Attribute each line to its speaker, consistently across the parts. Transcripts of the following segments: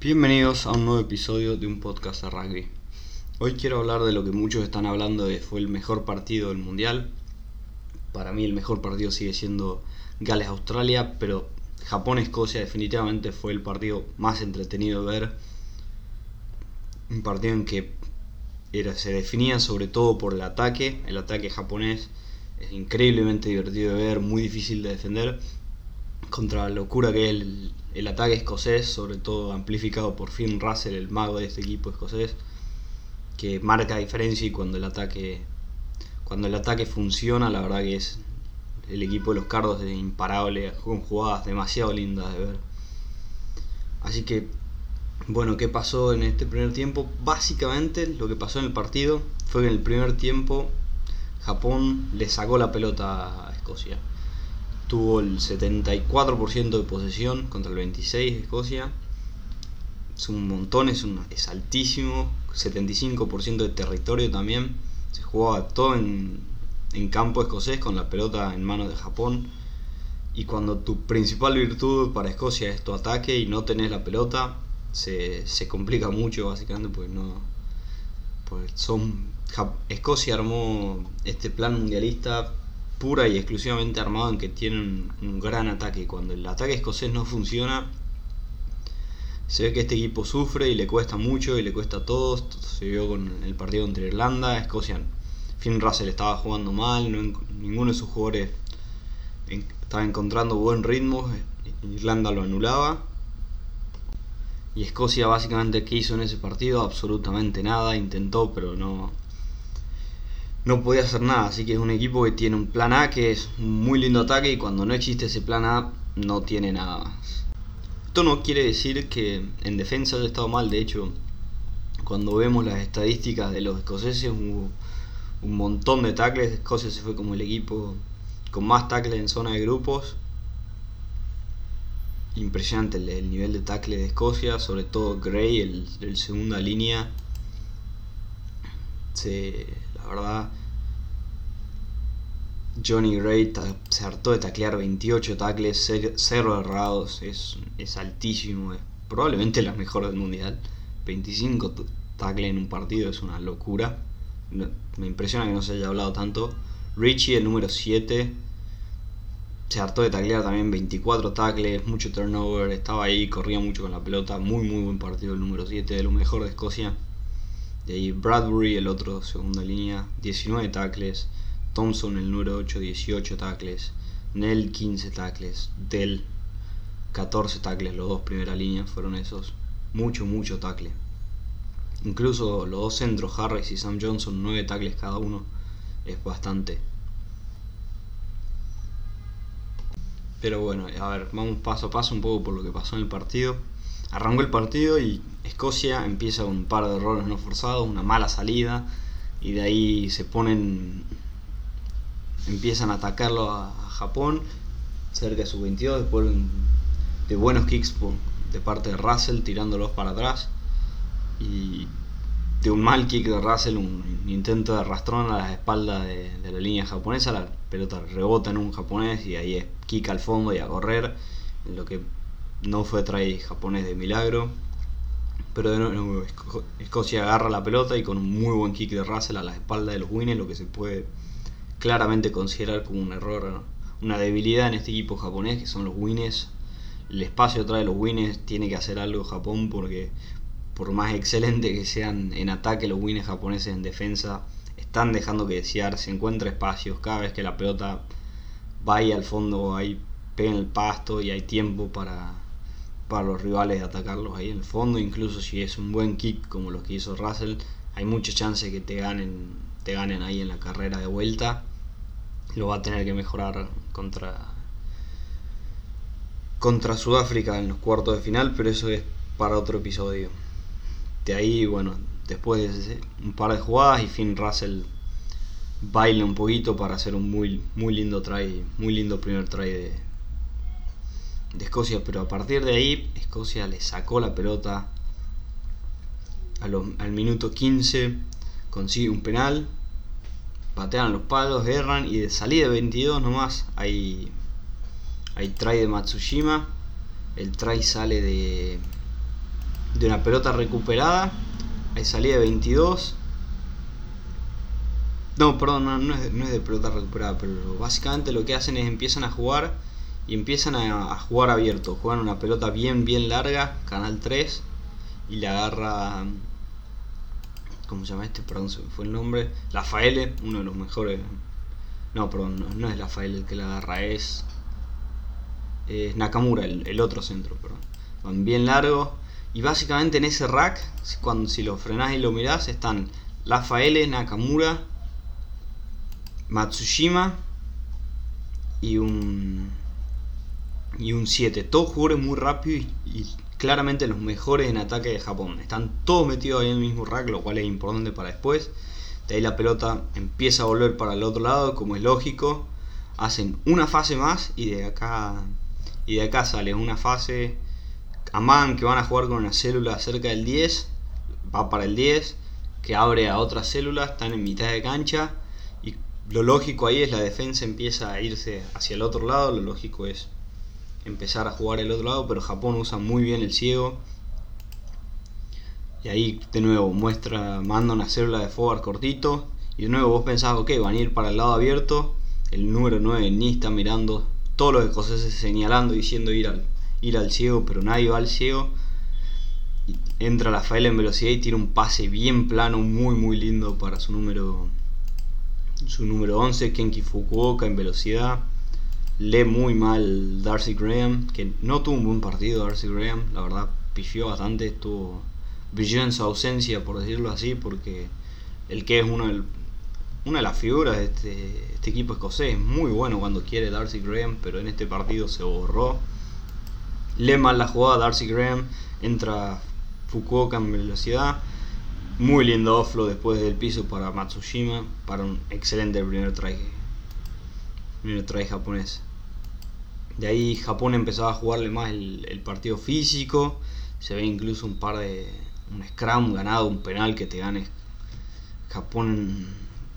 Speaker 1: Bienvenidos a un nuevo episodio de un podcast de rugby. Hoy quiero hablar de lo que muchos están hablando de fue el mejor partido del mundial. Para mí el mejor partido sigue siendo Gales-Australia, pero Japón-Escocia definitivamente fue el partido más entretenido de ver. Un partido en que era, se definía sobre todo por el ataque. El ataque japonés es increíblemente divertido de ver, muy difícil de defender. Contra la locura que es el, el ataque escocés, sobre todo amplificado por Finn Russell, el mago de este equipo escocés, que marca diferencia y cuando el ataque cuando el ataque funciona, la verdad que es el equipo de los Cardos es imparable, con jugadas demasiado lindas de ver. Así que, bueno, ¿qué pasó en este primer tiempo? Básicamente lo que pasó en el partido fue que en el primer tiempo Japón le sacó la pelota a Escocia. Tuvo el 74% de posesión contra el 26% de Escocia. Es un montón, es, un, es altísimo. 75% de territorio también. Se jugaba todo en, en campo escocés con la pelota en manos de Japón. Y cuando tu principal virtud para Escocia es tu ataque y no tenés la pelota, se, se complica mucho básicamente porque no. Pues son. Escocia armó este plan mundialista pura y exclusivamente armado en que tienen un gran ataque. Cuando el ataque escocés no funciona, se ve que este equipo sufre y le cuesta mucho y le cuesta a todos. Se vio con el partido entre Irlanda, Escocia Finn Russell estaba jugando mal, ninguno de sus jugadores estaba encontrando buen ritmo, Irlanda lo anulaba. Y Escocia básicamente qué hizo en ese partido, absolutamente nada, intentó pero no, no podía hacer nada. Así que es un equipo que tiene un plan A que es un muy lindo ataque y cuando no existe ese plan A no tiene nada más. Esto no quiere decir que en defensa haya estado mal, de hecho, cuando vemos las estadísticas de los escoceses hubo un montón de tackles. Escocia se fue como el equipo con más tackles en zona de grupos. Impresionante el, nivel de tackle de Escocia, sobre todo Gray, el, el segunda línea. Se, la verdad, Johnny Gray se hartó de taclear 28 tackles, 0 errados, es, es altísimo, es probablemente la mejor del mundial. 25 tackles en un partido es una locura me impresiona que no se haya hablado tanto. Richie, el número 7, se hartó de taclear también 24 tackles, mucho turnover, estaba ahí, corría mucho con la pelota, muy muy buen partido el número 7, de lo mejor de Escocia. De ahí Bradbury, el otro segunda línea, 19 tackles. Thompson, el número 8, 18 tackles. Nell, 15 tackles. Dell, 14 tackles, los dos primera línea fueron esos. Mucho, mucho tackle. Incluso los dos centros, Harris y Sam Johnson, nueve tackles cada uno, es bastante. Pero bueno, a ver, vamos paso a paso un poco por lo que pasó en el partido. Arrancó el partido y Escocia empieza con un par de errores no forzados, una mala salida, y de ahí se ponen. Empiezan a atacarlo a, Japón, cerca de su 22, después de buenos kicks de parte de Russell tirándolos para atrás y de un mal kick de Russell, un intento de arrastrón a la espalda de, la línea japonesa, la pelota rebota en un japonés y ahí es kick al fondo y a correr, lo que no fue try japonés de milagro. Pero de nuevo, Escocia agarra la pelota y con un muy buen kick de Russell a la espalda de los Winners, lo que se puede claramente considerar como un error, una debilidad en este equipo japonés, que son los Winners. El espacio atrás de los Winners tiene que hacer algo Japón porque por más excelente que sean en ataque los wins japoneses en defensa, están dejando que desear, se encuentra espacios, cada vez que la pelota va ahí al fondo, ahí pega en el pasto y hay tiempo para, para los rivales de atacarlos ahí en el fondo, incluso si es un buen kick como lo que hizo Russell, hay mucha chance que te ganen, te ganen ahí en la carrera de vuelta. Lo va a tener que mejorar contra contra Sudáfrica en los cuartos de final, pero eso es para otro episodio. De ahí, bueno, después de un par de jugadas y Finn Russell baila un poquito para hacer un muy, muy lindo try, muy lindo primer try de, de Escocia, pero a partir de ahí Escocia le sacó la pelota al minuto 15, consigue un penal, patean los palos, erran y de salida de 22 nomás hay, hay try de Matsushima, el try sale de de una pelota recuperada. Ahí salía de 22. No, perdón, no, es, de pelota recuperada, pero básicamente lo que hacen es empiezan a jugar y empiezan a, jugar abierto. Juegan una pelota bien, bien larga, canal 3, y le agarra. ¿Cómo se llama este? Perdón, se fue el nombre. Rafael, uno de los mejores. No, perdón, no, es Rafael el que la agarra, es. Es Nakamura, el, otro centro, perdón. Van bien largo. Y básicamente en ese rack, cuando si lo frenás y lo mirás, están Rafael, Nakamura, Matsushima y un y un 7. Todos jugadores muy rápidos y, claramente los mejores en ataque de Japón. Están todos metidos ahí en el mismo rack, lo cual es importante para después. De ahí la pelota empieza a volver para el otro lado, como es lógico. Hacen una fase más y de acá y de acá sale una fase Aman que van a jugar con una célula cerca del 10, va para el 10, que abre a otras células, están en mitad de cancha y lo lógico ahí es la defensa empieza a irse hacia el otro lado, lo lógico es empezar a jugar el otro lado, pero Japón usa muy bien el ciego. Y ahí de nuevo muestra, manda una célula de forward cortito. Y de nuevo vos pensás, ok, van a ir para el lado abierto. El número 9 ni está mirando. Todos los escoceses señalando, diciendo ir al, ir al ciego, pero nadie va al ciego. entra Rafael en velocidad y tira un pase bien plano, muy muy lindo para su número su número 11, Kenki Fukuoka en velocidad lee muy mal Darcy Graham, que no tuvo un buen partido Darcy Graham, la verdad pifió bastante, estuvo brilló en su ausencia por decirlo así, porque el que es una de las figuras de este, este, equipo escocés es muy bueno cuando quiere Darcy Graham, pero en este partido se borró. Lee mal la jugada Darcy Graham, entra Fukuoka en velocidad. Muy lindo offload después del piso para Matsushima, para un excelente primer try, primer try japonés. De ahí Japón empezaba a jugarle más el, partido físico. Se ve incluso un par de. un scrum ganado, un penal que te gane Japón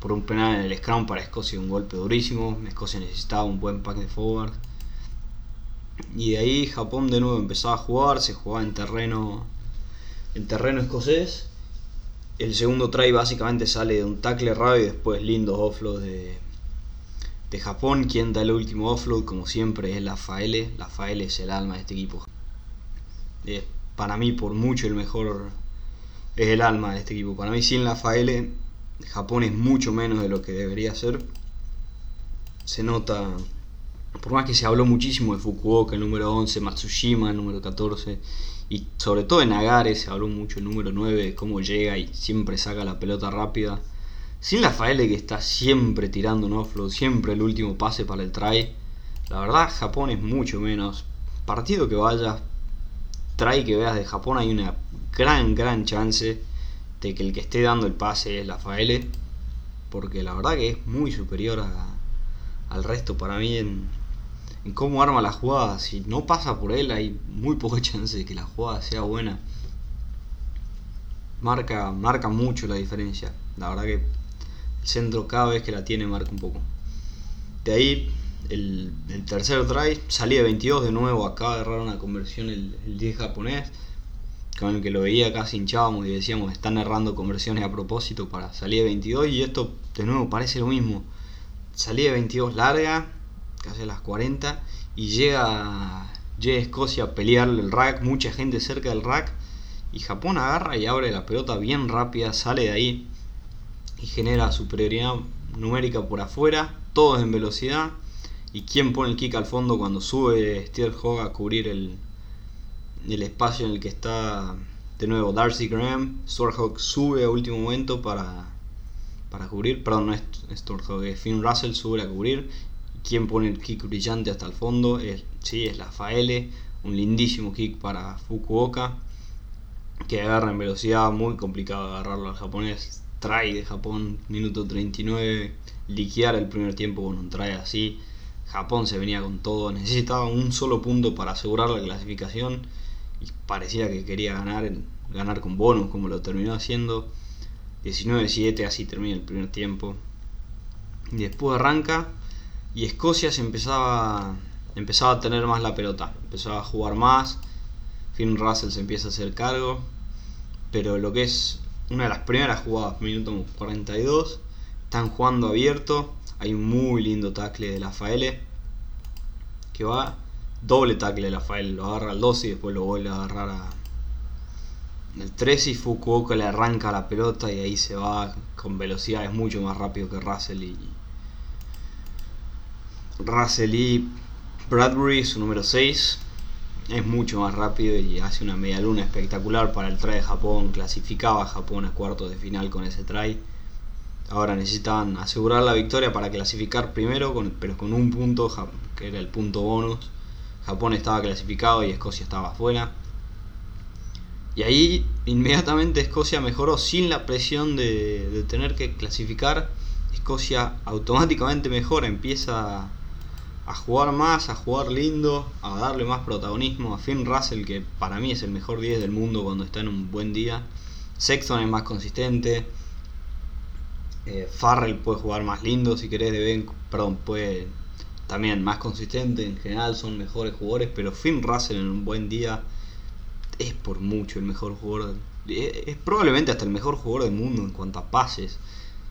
Speaker 1: por un penal en el scrum para Escocia, un golpe durísimo. Escocia necesitaba un buen pack de forward. Y de ahí Japón de nuevo empezaba a jugar, se jugaba en terreno en terreno escocés. El segundo try básicamente sale de un tackle errado y después lindos offloads de, de Japón. Quien da el último offload, como siempre, es la Faele. La Faele es el alma de este equipo. para mí, por mucho, el mejor. Es el alma de este equipo. Para mí, sin la Faele, Japón es mucho menos de lo que debería ser. Se nota. Por más que se habló muchísimo de Fukuoka, el número 11, Matsushima, el número 14, y sobre todo en Nagare se habló mucho el número 9, cómo llega y siempre saca la pelota rápida sin Rafael que está siempre tirando un offload, siempre el último pase para el try. La verdad, Japón es mucho menos. Partido que vaya, try que veas de Japón, hay una gran, gran chance de que el que esté dando el pase es Rafael. Porque la verdad que es muy superior al resto para mí en, en cómo arma la jugada. Si no pasa por él, hay muy poca chance de que la jugada sea buena. Marca, marca mucho la diferencia. La verdad que centro cada vez que la tiene marca un poco. De ahí el, tercer try salía de 22 de nuevo, acá agarraron una conversión el, 10 japonés, con el que lo veía casi hinchábamos y decíamos están errando conversiones a propósito para salir de 22 y esto de nuevo parece lo mismo. Salía de 22 larga, casi a las 40 y llega, llega Escocia a pelearle el rack, mucha gente cerca del rack y Japón agarra y abre la pelota bien rápida, sale de ahí y genera superioridad numérica por afuera, todos en velocidad. Y quién pone el kick al fondo cuando sube Hogg a cubrir el, el espacio en el que está de nuevo Darcy Graham. Hogg sube a último momento para, para cubrir, perdón, no es, Hogg, es Finn Russell sube a cubrir. Quien pone el kick brillante hasta el fondo es, sí, es la Faele, un lindísimo kick para Fukuoka que agarra en velocidad, muy complicado agarrarlo al japonés, try de Japón, minuto 39, liquear el primer tiempo con un try así. Japón se venía con todo, necesitaba un solo punto para asegurar la clasificación y parecía que quería ganar, ganar con bonus como lo terminó haciendo. 19-7, así termina el primer tiempo. Y después arranca y Escocia se empezaba, empezaba a tener más la pelota, empezaba a jugar más. Finn Russell se empieza a hacer cargo. Pero lo que es una de las primeras jugadas, minuto 42, están jugando abierto. Hay un muy lindo tackle de la Faele. Que va doble tackle de la Faele. Lo agarra al 12 y después lo vuelve a agarrar a, el 13 y Fukuoka le arranca la pelota y ahí se va con velocidades mucho más rápido que Russell y Russell y Bradbury, su número 6, es mucho más rápido y hace una media luna espectacular para el try de Japón. Clasificaba Japón a cuartos de final con ese try. Ahora necesitan asegurar la victoria para clasificar primero, pero con un punto, que era el punto bonus. Japón estaba clasificado y Escocia estaba afuera. Y ahí inmediatamente Escocia mejoró sin la presión de, tener que clasificar. Escocia automáticamente mejora, empieza a jugar más, a jugar lindo, a darle más protagonismo a Finn Russell, que para mí es el mejor 10 del mundo cuando está en un buen día. Sexton es más consistente. Eh, Farrell puede jugar más lindo si querés, de perdón, puede también más consistente. En general son mejores jugadores, pero Finn Russell en un buen día es por mucho el mejor jugador. Es, probablemente hasta el mejor jugador del mundo en cuanto a pases.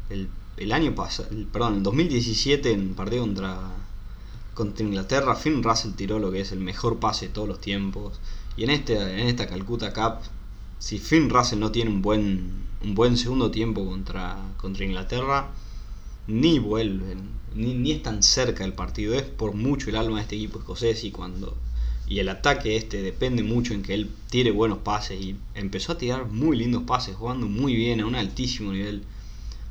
Speaker 1: El, año pasado, perdón, en 2017 en partido contra, contra Inglaterra, Finn Russell tiró lo que es el mejor pase de todos los tiempos. Y en, este, en esta Calcuta Cup, si Finn Russell no tiene un buen, un buen segundo tiempo contra, contra Inglaterra, ni vuelven, ni, ni es tan cerca el partido. Es por mucho el alma de este equipo escocés y cuando y el ataque este depende mucho en que él tire buenos pases y empezó a tirar muy lindos pases, jugando muy bien a un altísimo nivel.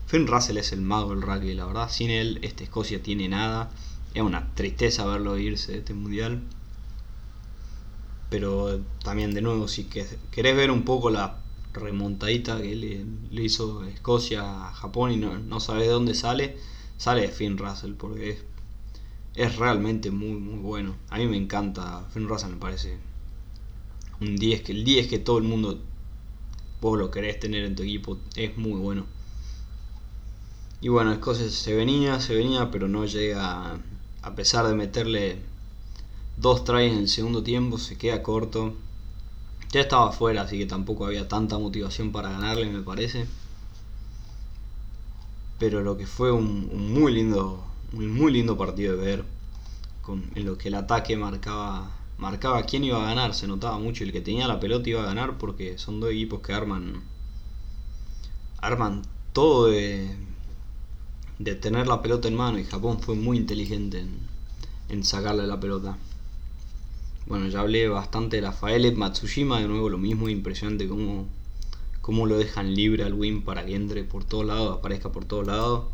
Speaker 1: Finn Russell es el mago del rugby, la verdad, sin él este Escocia tiene nada. Es una tristeza verlo irse de este mundial. Pero también de nuevo, si querés ver un poco la remontadita que le, hizo Escocia a Japón y no, no sabes de dónde sale, sale de Finn Russell, porque es es realmente muy, muy bueno. A mí me encanta. Finn Russell me parece un 10 que el 10 que todo el mundo vos lo querés tener en tu equipo es muy bueno. Y bueno, Escocia se venía, se venía, pero no llega a pesar de meterle dos tries en el segundo tiempo, se queda corto. Ya estaba afuera, así que tampoco había tanta motivación para ganarle, me parece. Pero lo que fue un muy lindo un muy lindo partido de ver, en lo que el ataque marcaba, marcaba quién iba a ganar, se notaba mucho, el que tenía la pelota iba a ganar porque son dos equipos que arman, arman todo de, de tener la pelota en mano y Japón fue muy inteligente en, en sacarle la pelota. Bueno, ya hablé bastante de Rafael Matsushima, de nuevo lo mismo, impresionante cómo, cómo lo dejan libre al win para que entre por todos lados, aparezca por todos lados.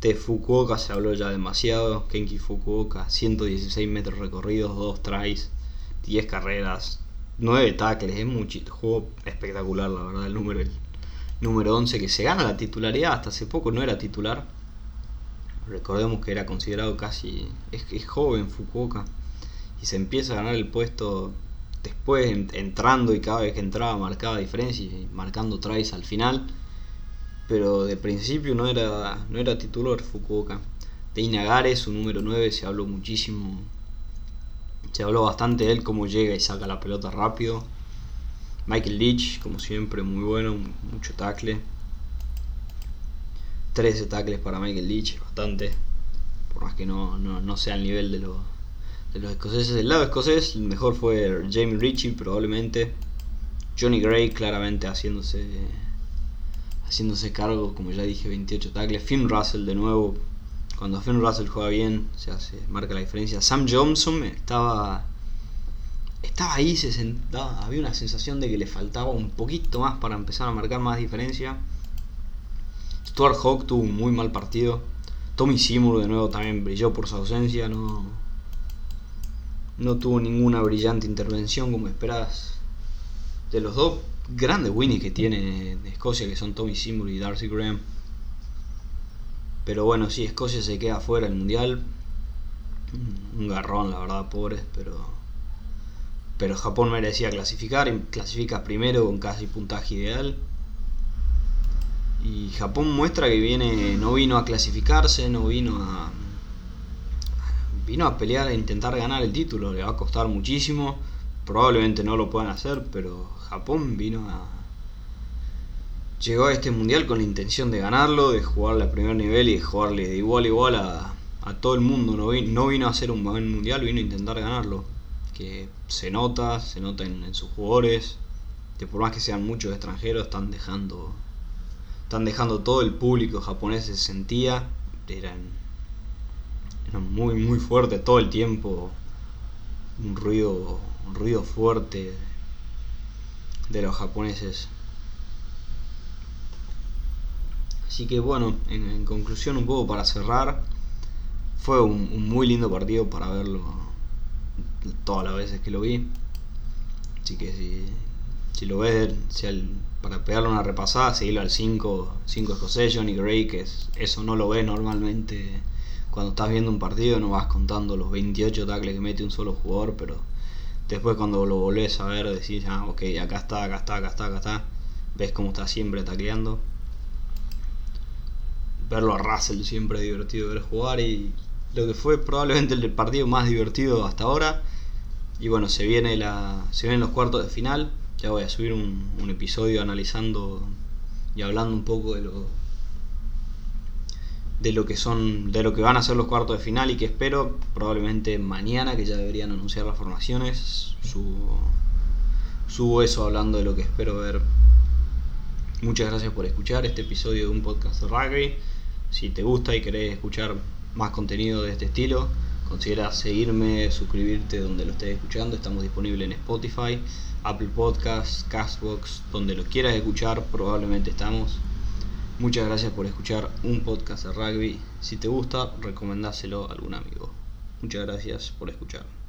Speaker 1: De Fukuoka se habló ya demasiado. Kenki Fukuoka, 116 metros recorridos, 2 tries, 10 carreras, 9 tackles. Es un juego espectacular, la verdad. El número, número 11 que se gana la titularidad. Hasta hace poco no era titular. Recordemos que era considerado casi. Es, joven Fukuoka. Y se empieza a ganar el puesto después entrando y cada vez que entraba marcaba diferencia y marcando tries al final pero de principio no era, no era titular Fukuoka. De Inagare, su número 9, se habló muchísimo. Se habló bastante de él, cómo llega y saca la pelota rápido. Michael Leach, como siempre, muy bueno, mucho tackle. 13 tackles para Michael Leach, bastante. Por más que no, no, sea al nivel de, de los escoceses. Del lado escocés, el mejor fue Jamie Ritchie, probablemente. Johnny Gray, claramente haciéndose haciéndose cargo, como ya dije, 28 tackles. Finn Russell de nuevo, cuando Finn Russell juega bien, se hace, marca la diferencia. Sam Johnson estaba estaba ahí, se sentaba, había una sensación de que le faltaba un poquito más para empezar a marcar más diferencia. Stuart Hawk tuvo un muy mal partido. Tommy Seymour de nuevo también brilló por su ausencia, no, no tuvo ninguna brillante intervención como esperabas de los dos grandes Winnie que tiene Escocia, que son Tommy Seymour y Darcy Graham. Pero bueno, sí, Escocia se queda fuera del mundial. Un garrón, la verdad, pobres, pero. Pero Japón merecía clasificar, y clasifica primero con casi puntaje ideal. Y Japón muestra que viene, no vino a clasificarse, no vino a. Vino a pelear, a intentar ganar el título, le va a costar muchísimo probablemente no lo puedan hacer, pero Japón vino a... Llegó a este mundial con la intención de ganarlo, de jugarle a primer nivel y de jugarle de igual a igual a, a todo el mundo. No vino, no vino a hacer un buen mundial, vino a intentar ganarlo. Se nota, se nota en, sus jugadores. Que por más que sean muchos extranjeros, están dejando. Están dejando todo el público japonés se sentía. Eran, muy muy fuertes todo el tiempo. Un ruido. un ruido fuerte de los japoneses. Así que bueno, en, conclusión un poco para cerrar, fue un, muy lindo partido para verlo todas las veces que lo vi. Así que si, si lo ves para pegarle una repasada, seguirlo al 5, 5 escocés, Johnny Gray, que eso no lo ves normalmente cuando estás viendo un partido, no vas contando los 28 tackles que mete un solo jugador, pero después cuando lo volvés a ver decís, ah, ok, acá está, acá está, acá está, acá está, ves cómo está siempre tacleando. Verlo a Russell siempre es divertido ver jugar y lo que fue probablemente el partido más divertido hasta ahora. Y bueno, se viene la, se vienen los cuartos de final. Ya voy a subir un, episodio analizando y hablando un poco de lo de lo que son de lo que van a ser los cuartos de final y que espero probablemente mañana que ya deberían anunciar las formaciones subo, subo eso hablando de lo que espero ver muchas gracias por escuchar este episodio de un podcast de rugby si te gusta y querés escuchar más contenido de este estilo, considera seguirme, suscribirte donde lo estés escuchando. Estamos disponibles en Spotify, Apple Podcasts, Castbox, donde lo quieras escuchar, probablemente estamos. Muchas gracias por escuchar un podcast de rugby. Si te gusta, recomendáselo a algún amigo. Muchas gracias por escuchar.